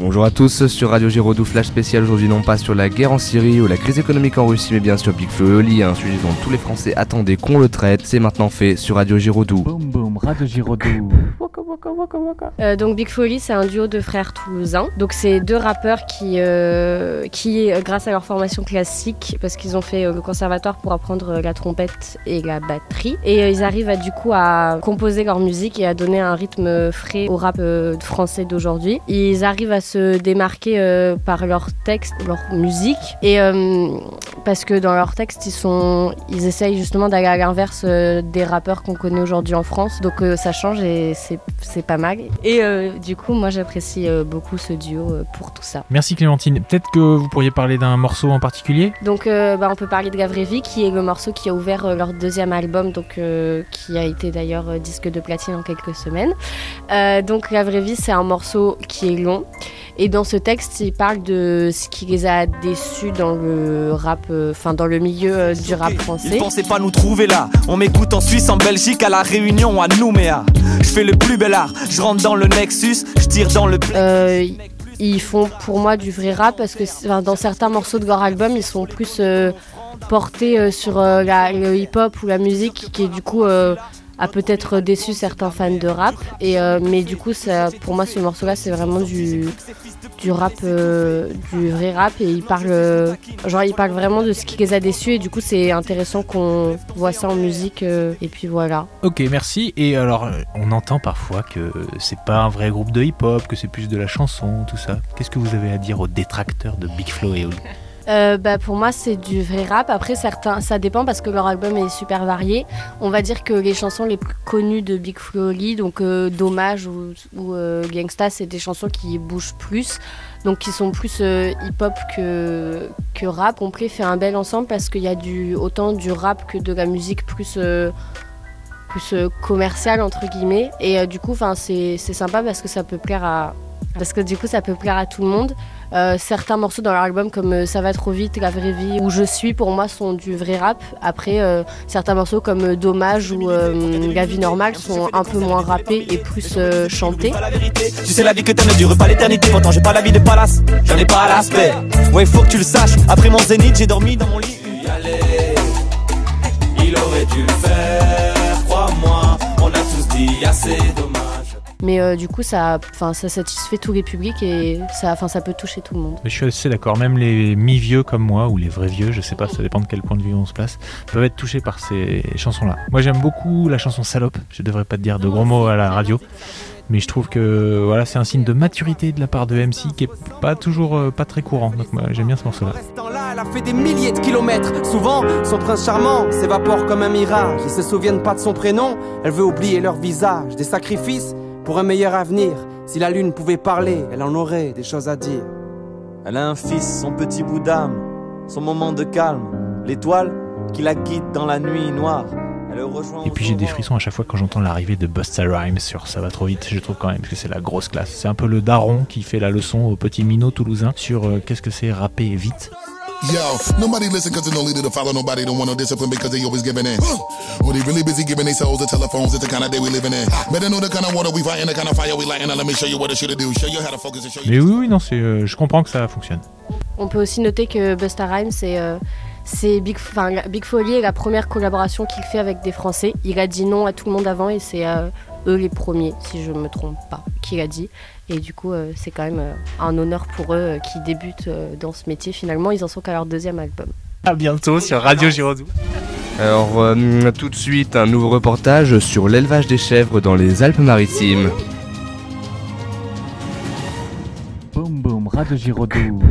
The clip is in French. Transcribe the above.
Bonjour à tous sur Radio Giraudoux, flash spécial aujourd'hui non pas sur la guerre en Syrie ou la crise économique en Russie mais bien sur Big Flo et Oli, un sujet dont tous les Français attendaient qu'on le traite, c'est maintenant fait sur Radio Giraudoux. Boum boum, Radio Giraudoux. Euh, donc Big Folly, c'est un duo de frères toulousains. Donc c'est deux rappeurs qui, euh, qui, grâce à leur formation classique, parce qu'ils ont fait euh, le conservatoire pour apprendre la trompette et la batterie, et ils arrivent du coup à composer leur musique et à donner un rythme frais au rap français d'aujourd'hui. Ils arrivent à se démarquer par leurs textes, leur musique, et parce que dans leurs textes, ils sont, ils essayent justement d'aller à l'inverse des rappeurs qu'on connaît aujourd'hui en France. Donc ça change et c'est c'est pas mal. Et euh, du coup, moi j'apprécie euh, beaucoup ce duo euh, pour tout ça. Merci Clémentine. Peut-être que vous pourriez parler d'un morceau en particulier? Donc euh, bah, on peut parler de Vie, qui est le morceau qui a ouvert leur deuxième album, donc euh, qui a été d'ailleurs disque de platine en quelques semaines. Donc Vie, c'est un morceau qui est long. Et dans ce texte, il parle de ce qui les a déçus dans le rap, euh, enfin dans le milieu euh, du rap Ils français. pensaient pas nous trouver là. On m'écoute en Suisse, en Belgique, à la Réunion, à Nouméa. Je fais le plus bel art. Je rentre dans le Nexus, je tire dans le. Euh, ils font pour moi du vrai rap parce que dans certains morceaux de leur album, ils sont plus euh, portés sur la- le hip-hop ou la musique qui du coup a peut-être déçu certains fans de rap. Et, euh, mais du coup, pour moi, ce morceau-là, c'est vraiment du, rap, euh, du vrai rap. Et euh, ils parlent vraiment de ce qui les a déçus. Et du coup, c'est intéressant qu'on voit ça en musique. et puis voilà. Ok, merci. Et alors, on entend parfois que c'est pas un vrai groupe de hip-hop, que c'est plus de la chanson, tout ça. Qu'est-ce que vous avez à dire aux détracteurs de Big Flo et Oli Euh, bah, pour moi, c'est du vrai rap. Après, certains, ça dépend parce que leur album est super varié. On va dire que les chansons les plus connues de Big Flo donc euh, Dommage ou, euh, Gangsta, c'est des chansons qui bougent plus, donc qui sont plus hip-hop que, que rap. On fait un bel ensemble parce qu'il y a autant du rap que de la musique plus. plus commerciale entre guillemets et du coup c'est sympa parce que ça peut plaire à parce que du coup ça peut plaire à tout le monde euh, certains morceaux dans leur album comme euh, Ça va trop vite, La vraie vie ou Je suis pour moi sont du vrai rap. Après euh, certains morceaux comme Dommage ou La vie normale sont un peu moins rappés et plus chantés. Tu sais, la vie que t'aimes ne dure pas l'éternité. Pourtant, j'ai pas la vie de palace. J'en ai pas l'aspect. Ouais, faut que tu le saches. Après mon zénith, j'ai dormi dans mon lit. Y aller. Il aurait dû le faire. Crois-moi, on a tous dit assez dommage. Mais euh, du coup ça, enfin ça satisfait tous les publics et ça, enfin ça peut toucher tout le monde. Mais Je suis assez d'accord, même les mi-vieux comme moi, ou les vrais vieux, je sais pas, ça dépend de quel point de vue on se place, peuvent être touchés par ces chansons-là. Moi j'aime beaucoup la chanson Salope, je devrais pas te dire de gros mots à la radio, mais je trouve que voilà, c'est un signe de maturité de la part de MC qui est pas toujours euh, pas très courant, donc moi j'aime bien ce morceau-là. Restant là, elle a fait des milliers de kilomètres. Souvent, son prince charmant s'évapore comme un mirage. Ils se souviennent pas de son prénom, elle veut oublier leur visage. Des sacrifices pour un meilleur avenir. Si la lune pouvait parler, elle en aurait des choses à dire. Elle a un fils, son petit bout d'âme, son moment de calme, l'étoile qui la guide dans la nuit noire. Elle le rejoint Et puis j'ai des frissons à chaque fois quand j'entends l'arrivée de Busta Rhymes sur Ça va trop vite, je trouve quand même que c'est la grosse classe. C'est un peu le daron qui fait la leçon au petit minot toulousain sur euh, qu'est-ce que c'est rapper vite. Yo, nobody listen cause there's no leader to follow. Nobody don't want no discipline because they always giving in. Or they really busy giving their souls to telephones. It's the kind of day we living in. Better know the kind of water we fighting, the kind of fire we lighting. Now let me show you what I should do. Show you how to focus and show you. Mais oui, oui, non, c'est, euh, je comprends que ça fonctionne. On peut aussi noter que Busta Rhymes, c'est euh, c'est Big, Big Folly est la première collaboration qu'il fait avec des Français. Il a dit non à tout le monde avant et c'est euh, eux les premiers, si je me trompe pas, qu'il a dit. Et du coup, euh, c'est quand même euh, un honneur pour eux euh, qui débutent euh, dans ce métier. Finalement, ils en sont qu'à leur deuxième album. À bientôt sur Radio Giraudoux. Alors euh, tout de suite un nouveau reportage sur l'élevage des chèvres dans les Alpes-Maritimes. Boum boum, Radio Giraudoux.